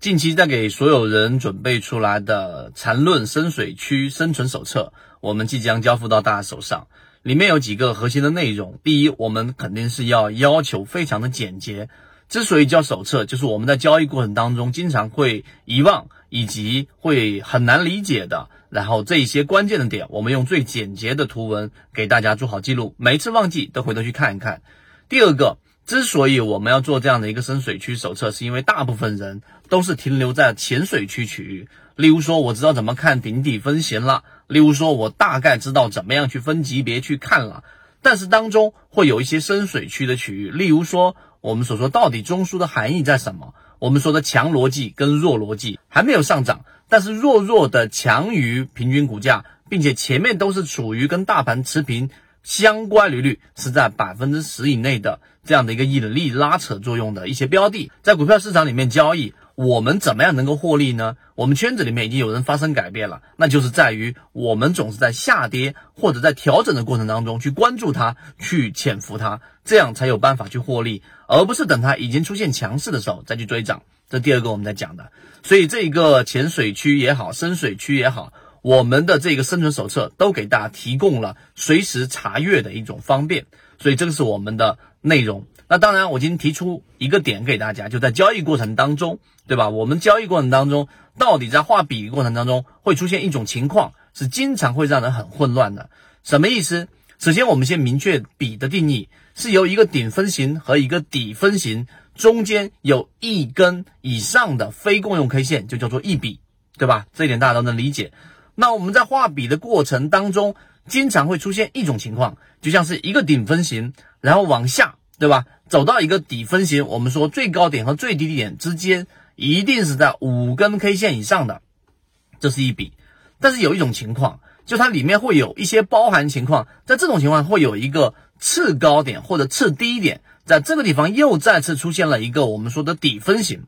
近期在给所有人准备出来的缠论深水区生存手册，我们即将交付到大家手上。里面有几个核心的内容。第一，我们肯定是要要求非常的简洁。之所以叫手册，就是我们在交易过程当中经常会遗忘以及会很难理解的。然后这一些关键的点，我们用最简洁的图文给大家做好记录，每一次忘记都回头去看一看。第二个。之所以我们要做这样的一个深水区手册，是因为大部分人都是停留在浅水区区域。例如说，我知道怎么看顶底分型了；例如说，我大概知道怎么样去分级别去看了。但是当中会有一些深水区的区域，例如说，我们所说到底中枢的含义在什么？我们说的强逻辑跟弱逻辑还没有上涨，但是弱弱的强于平均股价，并且前面都是处于跟大盘持平。相关利率是在百分之十以内的这样的一个引力拉扯作用的一些标的，在股票市场里面交易，我们怎么样能够获利呢？我们圈子里面已经有人发生改变了，那就是在于我们总是在下跌或者在调整的过程当中去关注它，去潜伏它，这样才有办法去获利，而不是等它已经出现强势的时候再去追涨。这第二个我们在讲的，所以这一个浅水区也好，深水区也好。我们的这个生存手册都给大家提供了随时查阅的一种方便，所以这个是我们的内容。那当然，我今天提出一个点给大家，就在交易过程当中，对吧？我们交易过程当中，到底在画笔过程当中会出现一种情况，是经常会让人很混乱的。什么意思？首先，我们先明确笔的定义，是由一个顶分型和一个底分型中间有一根以上的非共用 K 线，就叫做一笔，对吧？这一点大家都能理解。那我们在画笔的过程当中，经常会出现一种情况，就像是一个顶分型，然后往下，对吧？走到一个底分型，我们说最高点和最低点之间一定是在五根 K 线以上的，这是一笔。但是有一种情况，就它里面会有一些包含情况，在这种情况会有一个次高点或者次低点，在这个地方又再次出现了一个我们说的底分型，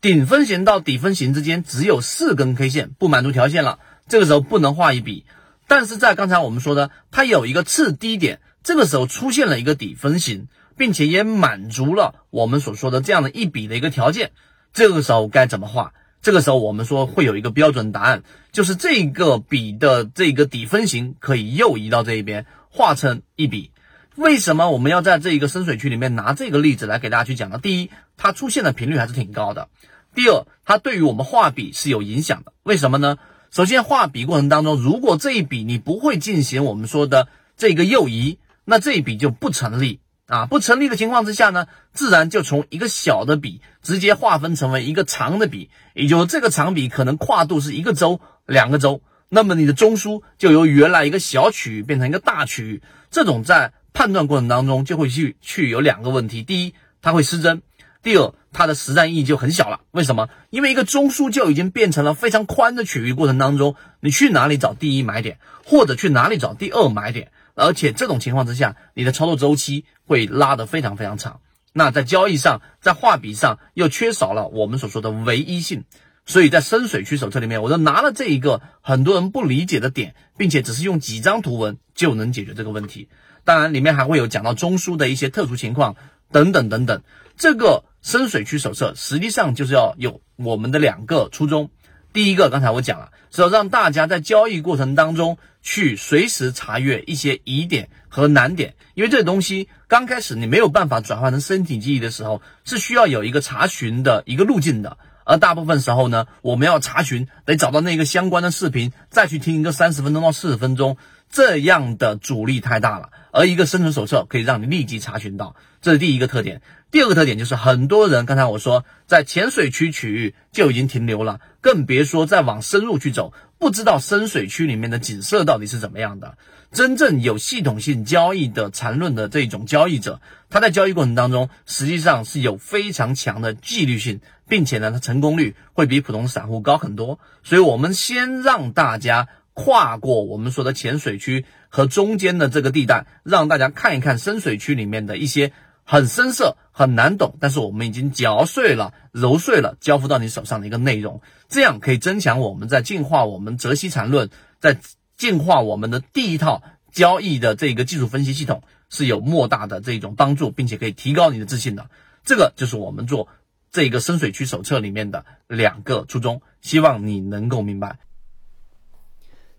顶分型到底分型之间只有四根 K 线，不满足条件了。这个时候不能画一笔，但是在刚才我们说的，它有一个次低点，这个时候出现了一个底分型，并且也满足了我们所说的这样的一笔的一个条件。这个时候该怎么画？这个时候我们说会有一个标准答案，就是这个笔的这个底分型可以右移到这一边，画成一笔。为什么我们要在这一个深水区里面拿这个例子来给大家去讲呢？第一，它出现的频率还是挺高的；第二，它对于我们画笔是有影响的。为什么呢？首先，画笔过程当中，如果这一笔你不会进行我们说的这个右移，那这一笔就不成立啊！不成立的情况之下呢，自然就从一个小的笔直接划分成为一个长的笔，也就是这个长笔可能跨度是一个周、两个周，那么你的中枢就由原来一个小区域变成一个大区域。这种在判断过程当中就会去去有两个问题：第一，它会失真。第二，它的实战意义就很小了。为什么？因为一个中枢就已经变成了非常宽的区域过程当中，你去哪里找第一买点，或者去哪里找第二买点？而且这种情况之下，你的操作周期会拉得非常非常长。那在交易上，在画笔上又缺少了我们所说的唯一性。所以在深水区手册里面，我就拿了这一个很多人不理解的点，并且只是用几张图文就能解决这个问题。当然，里面还会有讲到中枢的一些特殊情况等等等等。这个深水区手册实际上就是要有我们的两个初衷，第一个刚才我讲了，是要让大家在交易过程当中去随时查阅一些疑点和难点，因为这东西刚开始你没有办法转换成身体记忆的时候，是需要有一个查询的一个路径的，而大部分时候呢，我们要查询得找到那个相关的视频，再去听一个三十分钟到四十分钟，这样的阻力太大了，而一个生存手册可以让你立即查询到，这是第一个特点。第二个特点就是很多人刚才我说在浅水区区域就已经停留了，更别说再往深入去走，不知道深水区里面的景色到底是怎么样的。真正有系统性交易的缠论的这种交易者，他在交易过程当中实际上是有非常强的纪律性，并且呢，他成功率会比普通散户高很多。所以，我们先让大家跨过我们说的浅水区和中间的这个地带，让大家看一看深水区里面的一些。很深色，很难懂，但是我们已经嚼碎了、揉碎了，交付到你手上的一个内容，这样可以增强我们在进化我们泽西缠论，在进化我们的第一套交易的这个技术分析系统是有莫大的这种帮助，并且可以提高你的自信的。这个就是我们做这个深水区手册里面的两个初衷，希望你能够明白。